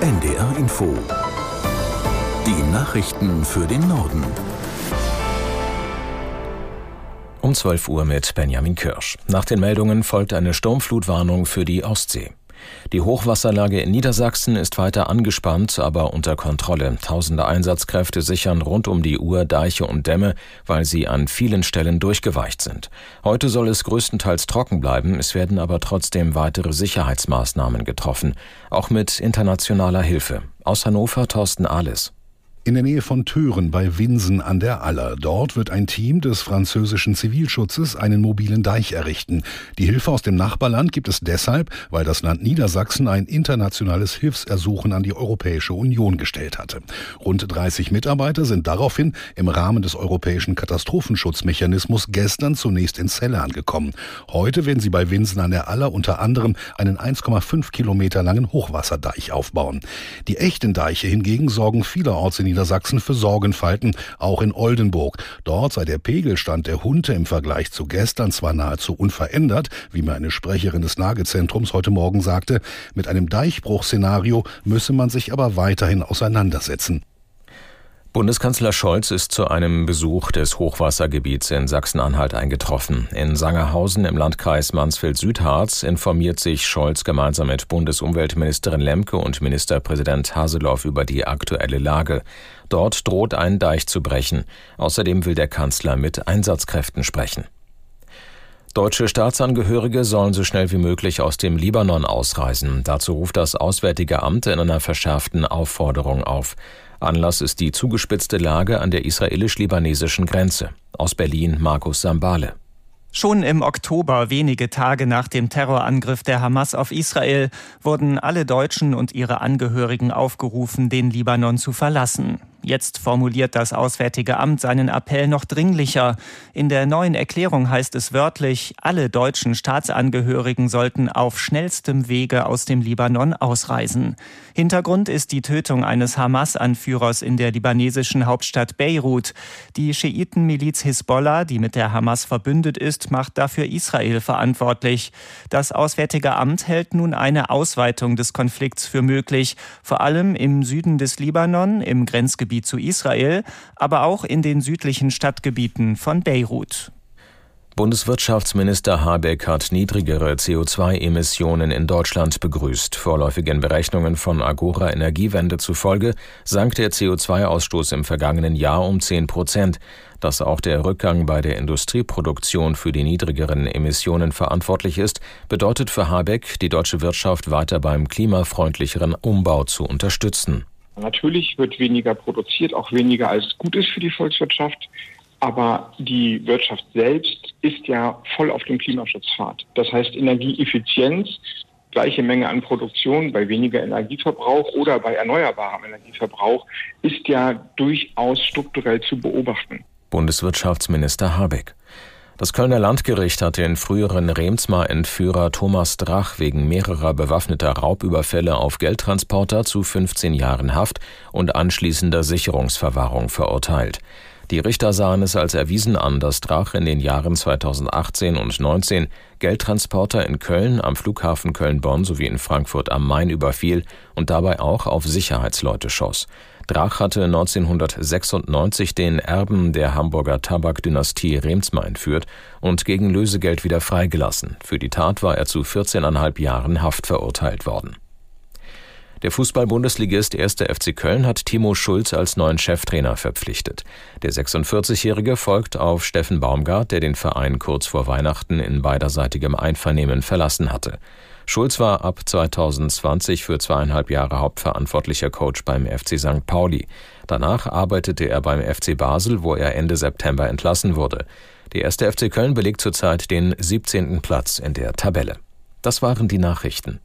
NDR Info. Die Nachrichten für den Norden. Um 12 Uhr mit Benjamin Kirsch. Nach den Meldungen folgt eine Sturmflutwarnung für die Ostsee. Die Hochwasserlage in Niedersachsen ist weiter angespannt, aber unter Kontrolle. Tausende Einsatzkräfte sichern rund um die Uhr Deiche und Dämme, weil sie an vielen Stellen durchgeweicht sind. Heute soll es größtenteils trocken bleiben, es werden aber trotzdem weitere Sicherheitsmaßnahmen getroffen, auch mit internationaler Hilfe. Aus Hannover Thorsten Ahles in der Nähe von Thüren bei Winsen an der Aller. Dort wird ein Team des französischen Zivilschutzes einen mobilen Deich errichten. Die Hilfe aus dem Nachbarland gibt es deshalb, weil das Land Niedersachsen ein internationales Hilfsersuchen an die Europäische Union gestellt hatte. Rund 30 Mitarbeiter sind daraufhin im Rahmen des europäischen Katastrophenschutzmechanismus gestern zunächst in Celle angekommen. Heute werden sie bei Winsen an der Aller unter anderem einen 1,5 Kilometer langen Hochwasserdeich aufbauen. Die echten Deiche hingegen sorgen vielerorts in Niedersachsen für Sorgenfalten, auch in Oldenburg. Dort sei der Pegelstand der Hunde im Vergleich zu gestern zwar nahezu unverändert, wie mir eine Sprecherin des Nagezentrums heute Morgen sagte, mit einem Deichbruchszenario müsse man sich aber weiterhin auseinandersetzen. Bundeskanzler Scholz ist zu einem Besuch des Hochwassergebiets in Sachsen-Anhalt eingetroffen. In Sangerhausen im Landkreis Mansfeld-Südharz informiert sich Scholz gemeinsam mit Bundesumweltministerin Lemke und Ministerpräsident Haseloff über die aktuelle Lage. Dort droht ein Deich zu brechen. Außerdem will der Kanzler mit Einsatzkräften sprechen. Deutsche Staatsangehörige sollen so schnell wie möglich aus dem Libanon ausreisen. Dazu ruft das Auswärtige Amt in einer verschärften Aufforderung auf. Anlass ist die zugespitzte Lage an der israelisch-libanesischen Grenze. Aus Berlin Markus Sambale. Schon im Oktober, wenige Tage nach dem Terrorangriff der Hamas auf Israel, wurden alle Deutschen und ihre Angehörigen aufgerufen, den Libanon zu verlassen. Jetzt formuliert das Auswärtige Amt seinen Appell noch dringlicher. In der neuen Erklärung heißt es wörtlich, alle deutschen Staatsangehörigen sollten auf schnellstem Wege aus dem Libanon ausreisen. Hintergrund ist die Tötung eines Hamas-Anführers in der libanesischen Hauptstadt Beirut. Die Schiitenmiliz Hisbollah, die mit der Hamas verbündet ist, macht dafür Israel verantwortlich. Das Auswärtige Amt hält nun eine Ausweitung des Konflikts für möglich, vor allem im Süden des Libanon, im Grenzgebiet Grenzgebiet zu Israel, aber auch in den südlichen Stadtgebieten von Beirut. Bundeswirtschaftsminister Habeck hat niedrigere CO2-Emissionen in Deutschland begrüßt. Vorläufigen Berechnungen von Agora Energiewende zufolge sank der CO2-Ausstoß im vergangenen Jahr um 10 Prozent. Dass auch der Rückgang bei der Industrieproduktion für die niedrigeren Emissionen verantwortlich ist, bedeutet für Habeck, die deutsche Wirtschaft weiter beim klimafreundlicheren Umbau zu unterstützen. Natürlich wird weniger produziert, auch weniger als gut ist für die Volkswirtschaft. Aber die Wirtschaft selbst ist ja voll auf dem Klimaschutzpfad. Das heißt, Energieeffizienz, gleiche Menge an Produktion bei weniger Energieverbrauch oder bei erneuerbarem Energieverbrauch ist ja durchaus strukturell zu beobachten. Bundeswirtschaftsminister Habeck. Das Kölner Landgericht hat den früheren Remsmar-Entführer Thomas Drach wegen mehrerer bewaffneter Raubüberfälle auf Geldtransporter zu 15 Jahren Haft und anschließender Sicherungsverwahrung verurteilt. Die Richter sahen es als erwiesen an, dass Drach in den Jahren 2018 und 19 Geldtransporter in Köln, am Flughafen Köln-Bonn sowie in Frankfurt am Main überfiel und dabei auch auf Sicherheitsleute schoss. Drach hatte 1996 den Erben der Hamburger Tabakdynastie Remsmar entführt und gegen Lösegeld wieder freigelassen. Für die Tat war er zu 14,5 Jahren Haft verurteilt worden. Der Fußball-Bundesligist 1. FC Köln hat Timo Schulz als neuen Cheftrainer verpflichtet. Der 46-Jährige folgt auf Steffen Baumgart, der den Verein kurz vor Weihnachten in beiderseitigem Einvernehmen verlassen hatte. Schulz war ab 2020 für zweieinhalb Jahre hauptverantwortlicher Coach beim FC St. Pauli. Danach arbeitete er beim FC Basel, wo er Ende September entlassen wurde. Die erste FC Köln belegt zurzeit den 17. Platz in der Tabelle. Das waren die Nachrichten.